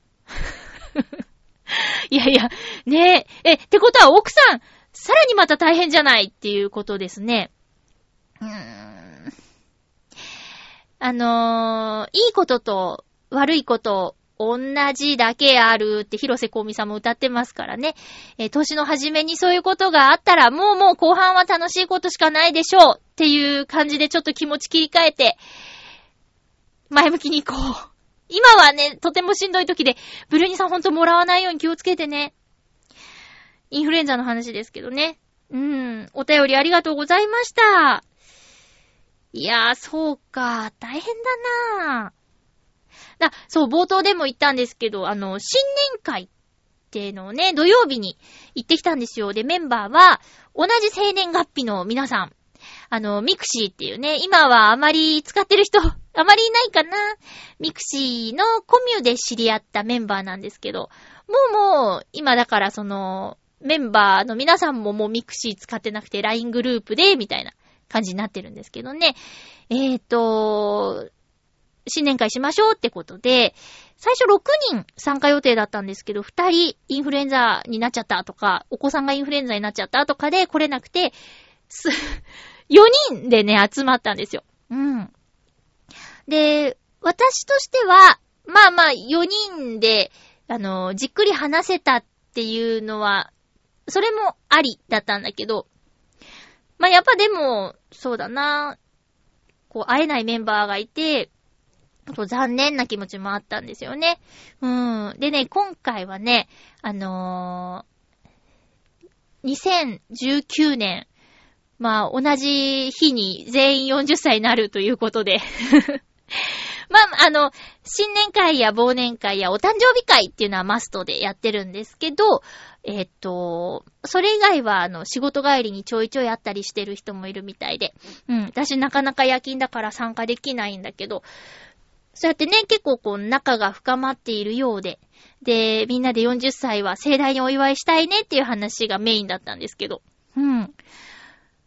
ー。いやいや、ねえ、え、ってことは奥さん、さらにまた大変じゃないっていうことですね。うーん。あのー、いいことと悪いこと、同じだけあるって広瀬香美さんも歌ってますからね。えー年の初めにそういうことがあったら、もうもう後半は楽しいことしかないでしょうっていう感じでちょっと気持ち切り替えて、前向きに行こう。今はね、とてもしんどい時で、ブルーニさんほんともらわないように気をつけてね。インフルエンザの話ですけどね。うん。お便りありがとうございました。いやー、そうか。大変だなだ、そう、冒頭でも言ったんですけど、あの、新年会っていうのをね、土曜日に行ってきたんですよ。で、メンバーは、同じ生年月日の皆さん。あの、 mixi っていうね、今はあまり使ってる人、あまりいないかな。mixi のコミュで知り合ったメンバーなんですけど、もうもう、今だからその、メンバーの皆さんももう mixi 使ってなくて LINE グループで、みたいな感じになってるんですけどね。えーと、新年会しましょうってことで、最初6人参加予定だったんですけど、2人インフルエンザになっちゃったとか、お子さんがインフルエンザになっちゃったとかで来れなくて、4 人でね、集まったんですよ。うん。で、私としては、まあまあ、4人で、あの、じっくり話せたっていうのは、それもありだったんだけど、まあ、やっぱでも、そうだな、こう、会えないメンバーがいて、残念な気持ちもあったんですよね。うん。でね、今回はね、あのー、2019年、まあ、同じ日に全員40歳になるということで まあ、あの、新年会や忘年会やお誕生日会っていうのはマストでやってるんですけど、えっと、それ以外は、あの、仕事帰りにちょいちょいあったりしてる人もいるみたいで、うん、私なかなか夜勤だから参加できないんだけど、そうやってね、結構こう、仲が深まっているようで、で、みんなで40歳は盛大にお祝いしたいねっていう話がメインだったんですけど、うん。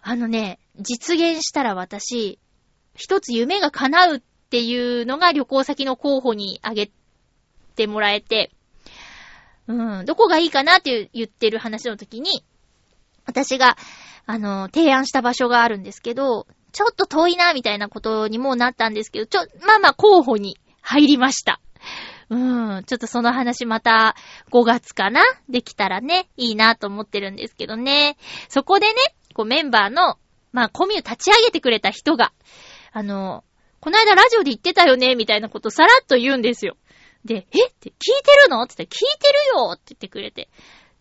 あのね、実現したら私、一つ夢が叶うっていうのが旅行先の候補に挙げてもらえて、うん、どこがいいかなって言ってる話の時に、私が、あの、提案した場所があるんですけど、ちょっと遠いな、みたいなことにもなったんですけど、ちょ、まあまあ候補に入りました。うん、ちょっとその話また5月かな？できたらね、いいなと思ってるんですけどね。そこでね、こうメンバーの、まあコミュ立ち上げてくれた人が、あの、この間ラジオで言ってたよね、みたいなことさらっと言うんですよ。で、え？って聞いてるの？って言ったら、聞いてるよって言ってくれて。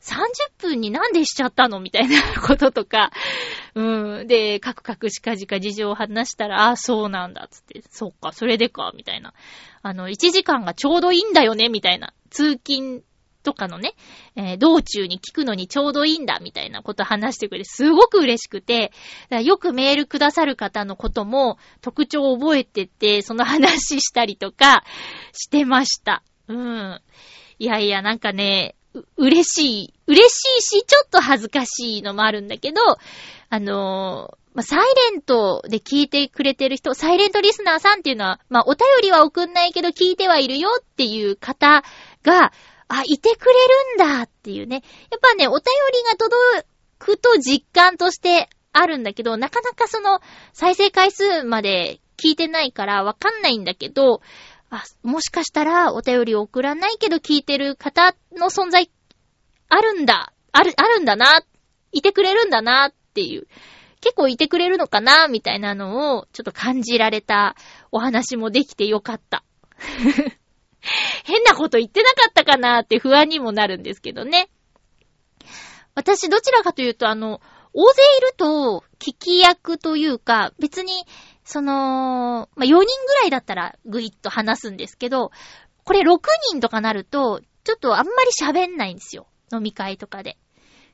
30分になんでしちゃったの？みたいなこととか、うん。で、カクカクしかじか事情を話したら、ああ、そうなんだ、つって、そっか、それでか、みたいな。あの、1時間がちょうどいいんだよね、みたいな。通勤とかのね、えー、道中に聞くのにちょうどいいんだ、みたいなこと話してくれて、すごく嬉しくて、よくメールくださる方のことも特徴を覚えてて、その話したりとかしてました。うん。いやいや、なんかね、嬉しい。嬉しいし、ちょっと恥ずかしいのもあるんだけど、あのー、ま、サイレントで聞いてくれてる人、サイレントリスナーさんっていうのは、まあ、お便りは送んないけど聞いてはいるよっていう方が、あ、いてくれるんだっていうね。やっぱね、お便りが届くと実感としてあるんだけど、なかなかその再生回数まで聞いてないからわかんないんだけど、あ、もしかしたらお便り送らないけど聞いてる方の存在あるんだ、ある、あるんだな、いてくれるんだなっていう。結構いてくれるのかなみたいなのをちょっと感じられたお話もできてよかった。変なこと言ってなかったかなって不安にもなるんですけどね。私どちらかというとあの、大勢いると聞き役というか、別にその、まあ、4人ぐらいだったらぐいっと話すんですけど、これ6人とかなると、ちょっとあんまり喋んないんですよ。飲み会とかで。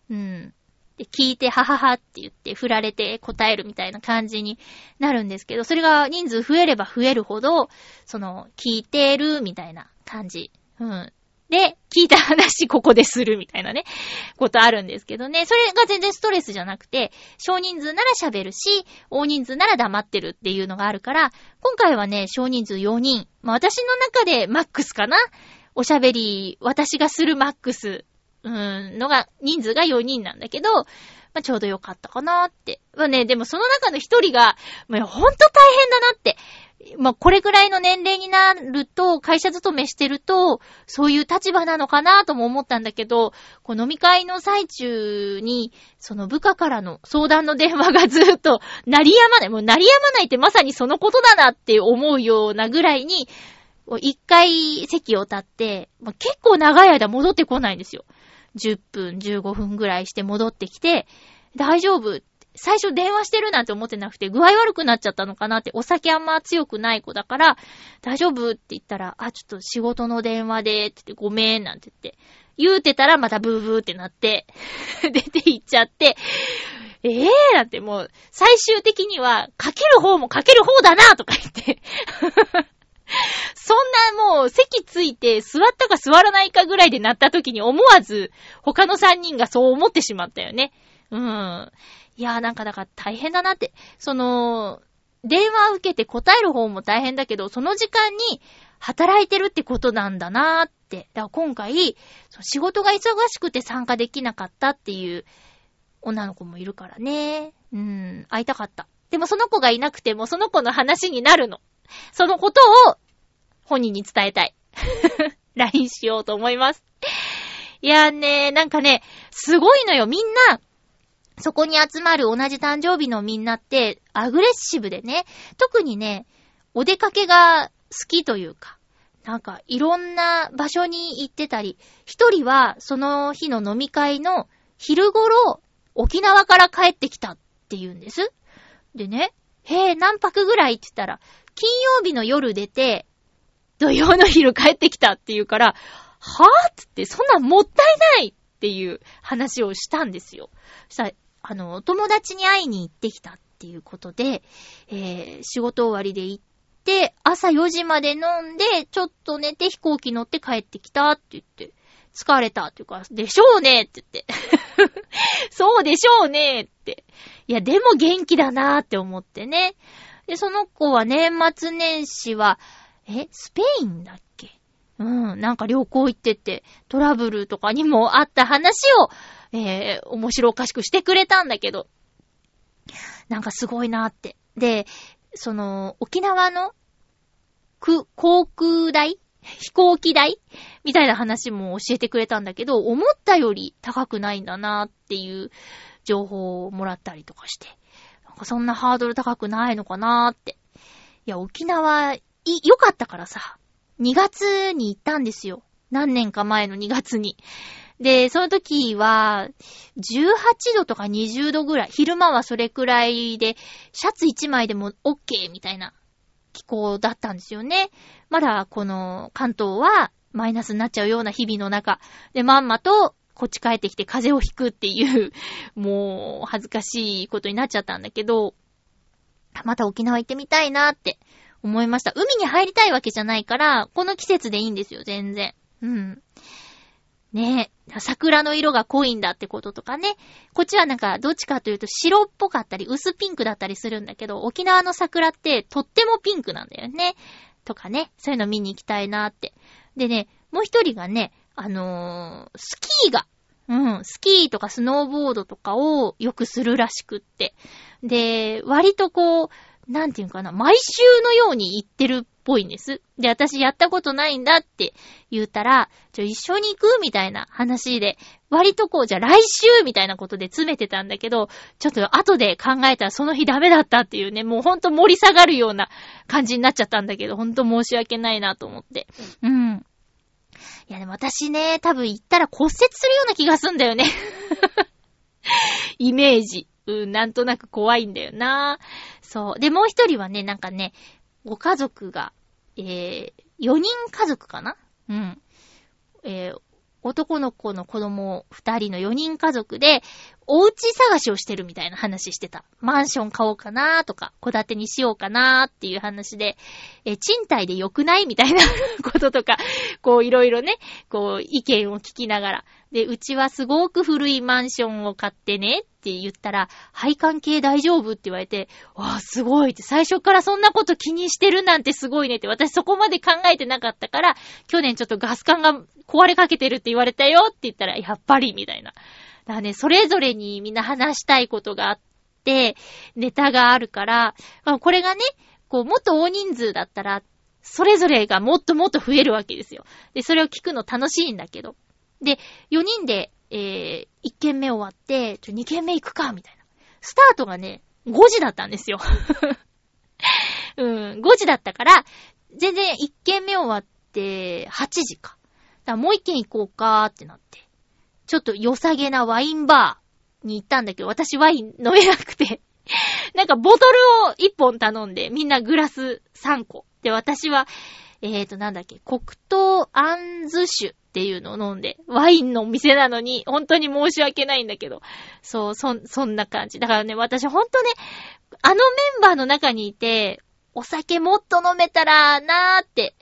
うん。で、聞いて、はははって言って、振られて答えるみたいな感じになるんですけど、それが人数増えれば増えるほど、その、聞いてるみたいな感じ。うん。で、聞いた話ここでするみたいなね、ことあるんですけどね。それが全然ストレスじゃなくて、少人数なら喋るし、大人数なら黙ってるっていうのがあるから、今回はね、少人数4人。まあ私の中でマックスかな？おしゃべり、私がするマックス、うーん、のが、人数が4人なんだけど、まあ、ちょうどよかったかなって。まあね、でもその中の一人が、まあ、ほんと大変だなって。まあ、これくらいの年齢になると、会社勤めしてると、そういう立場なのかなとも思ったんだけど、こう飲み会の最中に、その部下からの相談の電話がずっと鳴りやまない。もう鳴りやまないってまさにそのことだなって思うようなぐらいに、一回席を立って、まあ、結構長い間戻ってこないんですよ。10分、15分ぐらいして戻ってきて、大丈夫最初電話してるなんて思ってなくて、具合悪くなっちゃったのかなって、お酒あんま強くない子だから、大丈夫って言ったら、あ、ちょっと仕事の電話で、って言って、ごめん、なんて言って、言うてたらまたブーブーってなって、出て行っちゃって、ええー、なんてもう、最終的には、かける方もかける方だなとか言って そんなもう席ついて座ったか座らないかぐらいでなった時に思わず他の3人がそう思ってしまったよね。うん。いやーなんかだから大変だなって。その、電話受けて答える方も大変だけど、その時間に働いてるってことなんだなーって。だから今回、仕事が忙しくて参加できなかったっていう女の子もいるからね。うん、会いたかった。でもその子がいなくてもその子の話になるの。そのことを本人に伝えたい。LINE しようと思います。いやーねー、なんかね、すごいのよ。みんな、そこに集まる同じ誕生日のみんなって、アグレッシブでね、特にね、お出かけが好きというか、なんかいろんな場所に行ってたり、一人はその日の飲み会の昼頃、沖縄から帰ってきたって言うんです。でね、へえ、何泊ぐらいって言ったら、金曜日の夜出て、土曜の昼帰ってきたって言うから、はぁつって、そんなんもったいないっていう話をしたんですよ。したら、あの、友達に会いに行ってきたっていうことで、えー、仕事終わりで行って、朝4時まで飲んで、ちょっと寝て飛行機乗って帰ってきたって言って、疲れたっていうか、でしょうねって言って。そうでしょうねって。いや、でも元気だなって思ってね。で、その子は年末年始は、え、スペインだっけ？うん、なんか旅行行ってて、トラブルとかにもあった話を、えー、面白おかしくしてくれたんだけど、なんかすごいなって。で、その、沖縄の、く、航空代？飛行機代？みたいな話も教えてくれたんだけど、思ったより高くないんだなっていう情報をもらったりとかして、なんかそんなハードル高くないのかなって。いや、沖縄、い、良かったからさ、2月に行ったんですよ。何年か前の2月に。で、その時は、18度とか20度ぐらい。昼間はそれくらいで、シャツ1枚でも OK みたいな気候だったんですよね。まだこの関東はマイナスになっちゃうような日々の中。で、まんまとこっち帰ってきて風邪をひくっていう、もう恥ずかしいことになっちゃったんだけど、また沖縄行ってみたいなって思いました。海に入りたいわけじゃないから、この季節でいいんですよ、全然。うん。ねえ、桜の色が濃いんだってこととかね。こっちはなんか、どっちかというと白っぽかったり、薄ピンクだったりするんだけど、沖縄の桜ってとってもピンクなんだよね。とかね、そういうの見に行きたいなって。でね、もう一人がね、あのースキーが、うん、スキーとかスノーボードとかをよくするらしくって。で、割とこう、なんていうかな、毎週のように行ってるっぽいんです。で、私やったことないんだって言ったら、じゃ一緒に行くみたいな話で、割とこう、じゃあ来週みたいなことで詰めてたんだけど、ちょっと後で考えたらその日ダメだったっていうね、もうほんと盛り下がるような感じになっちゃったんだけど、ほんと申し訳ないなと思って。うん。いやでも私ね、多分行ったら骨折するような気がすんだよね。イメージ。うん、なんとなく怖いんだよな。そう。で、もう一人はね、なんかね、ご家族が、えー、4人家族かな？うん。えー、男の子の子供2人の4人家族で、お家探しをしてるみたいな話してた。マンション買おうかなーとか、戸建てにしようかなーっていう話で、えー賃貸で良くない？みたいなこととか、こういろいろね、こう意見を聞きながら。で、うちはすごく古いマンションを買ってねって言ったら、配管系大丈夫って言われて、わあ、すごいって、最初からそんなこと気にしてるなんてすごいねって、私そこまで考えてなかったから、去年ちょっとガス管が壊れかけてるって言われたよって言ったら、やっぱりみたいな。だからね、それぞれにみんな話したいことがあって、ネタがあるから、これがね、こう、もっと大人数だったら、それぞれがもっともっと増えるわけですよ。で、それを聞くの楽しいんだけど。で、4人で、えー、1軒目終わって、ちょ、2軒目行くか、みたいな。スタートがね、5時だったんですよ。うん、5時だったから、全然1軒目終わって、8時か。だからもう1軒行こうかってなって。ちょっと良さげなワインバーに行ったんだけど、私ワイン飲めなくて。なんかボトルを1本頼んで、みんなグラス3個。で、私は、えーと、なんだっけ、黒糖アンズ酒っていうのを飲んで、ワインのお店なのに、本当に申し訳ないんだけど、そう、そ、そんな感じ。だからね、私本当ね、あのメンバーの中にいて、お酒もっと飲めたらなーって。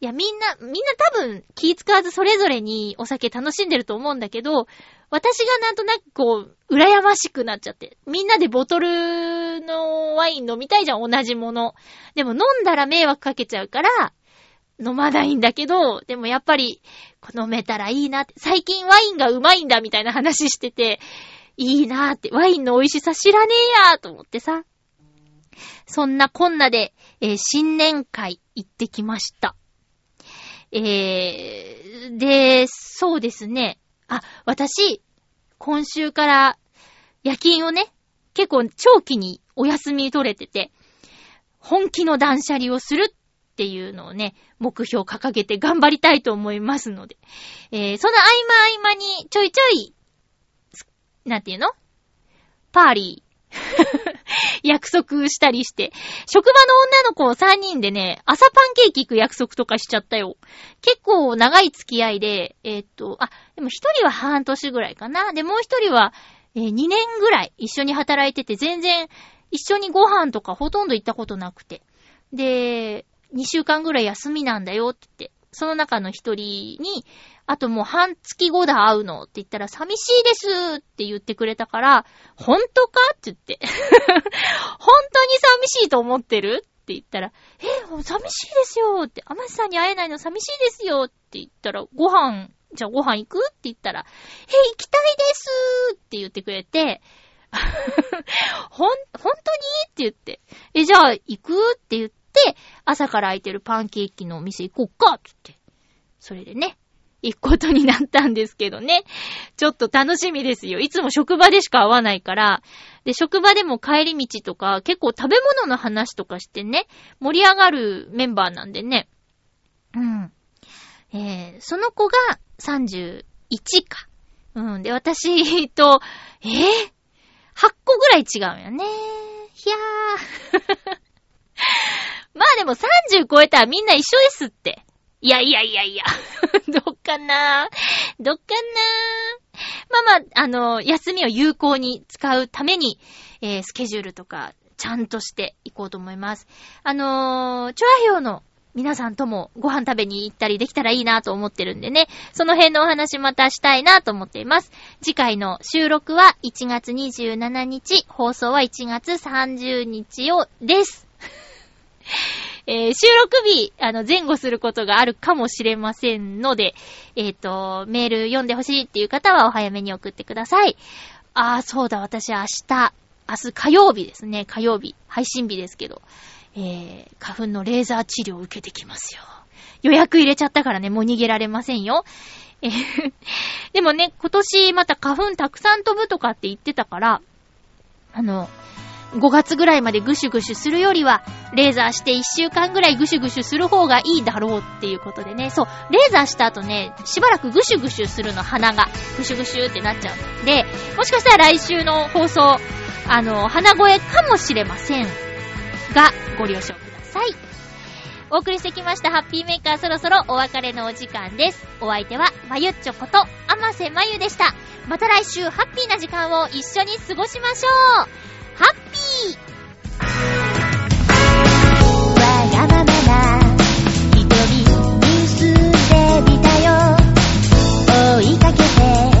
いや、みんな、みんな多分気使わずそれぞれにお酒楽しんでると思うんだけど、私がなんとなくこう、羨ましくなっちゃって。みんなでボトルのワイン飲みたいじゃん、同じもの。でも飲んだら迷惑かけちゃうから、飲まないんだけど、でもやっぱり、飲めたらいいなって。最近ワインがうまいんだみたいな話してて、いいなーって。ワインの美味しさ知らねえやーと思ってさ。そんなこんなで、えー新年会行ってきました。えー、で、そうですね。あ、私、今週から夜勤をね、結構長期にお休み取れてて、本気の断捨離をするっていうのをね、目標掲げて頑張りたいと思いますので。えー、その合間合間にちょいちょい、なんていうの？パーリー。約束したりして。職場の女の子を3人でね、朝パンケーキ行く約束とかしちゃったよ。結構長い付き合いで、えー、っと、あ、でも一人は半年ぐらいかな。で、もう一人は、えー、2年ぐらい一緒に働いてて、全然一緒にご飯とかほとんど行ったことなくて。で、2週間ぐらい休みなんだよって言って、その中の一人に、あともう半月後だ会うのって言ったら、寂しいですって言ってくれたから、本当かって言って。本当に寂しいと思ってるって言ったら、え、寂しいですよって、アマシさんに会えないの寂しいですよって言ったら、ご飯、じゃあご飯行くって言ったら、え、行きたいですって言ってくれて、ほん、本当にって言って、え、じゃあ行くって言って、朝から空いてるパンケーキのお店行こっかって言って、それでね、行くことになったんですけどね。ちょっと楽しみですよ。いつも職場でしか会わないから。で、職場でも帰り道とか、結構食べ物の話とかしてね、盛り上がるメンバーなんでね。うん。えー、その子が31か。うん。で、私と、えー、8個ぐらい違うよね。ひゃー。まあでも30超えたらみんな一緒ですって。いやいやいやいや。どっかなどっかなまあまあ、あの、休みを有効に使うために、えー、スケジュールとか、ちゃんとしていこうと思います。あのー、チョアヘオの皆さんともご飯食べに行ったりできたらいいなと思ってるんでね、その辺のお話またしたいなと思っています。次回の収録は1月27日、放送は1月30日をです。えー、収録日、あの、前後することがあるかもしれませんので、えっ、ー、と、メール読んでほしいっていう方はお早めに送ってください。あー、そうだ、私明日、明日火曜日ですね、火曜日、配信日ですけど、えー、花粉のレーザー治療を受けてきますよ。予約入れちゃったからね、もう逃げられませんよ。え でもね、今年また花粉たくさん飛ぶとかって言ってたから、あの、5月ぐらいまでぐしゅぐしゅするよりは、レーザーして1週間ぐらいぐしゅぐしゅする方がいいだろうっていうことでね。そう、レーザーした後ね、しばらくぐしゅぐしゅするの、鼻が。ぐしゅぐしゅってなっちゃうで、もしかしたら来週の放送、あの、鼻声かもしれません。が、ご了承ください。お送りしてきましたハッピーメーカーそろそろお別れのお時間です。お相手は、まゆっちょこと、あませまゆでした。また来週ハッピーな時間を一緒に過ごしましょうハッピー。わがままな瞳に映ってみたよ。追いかけて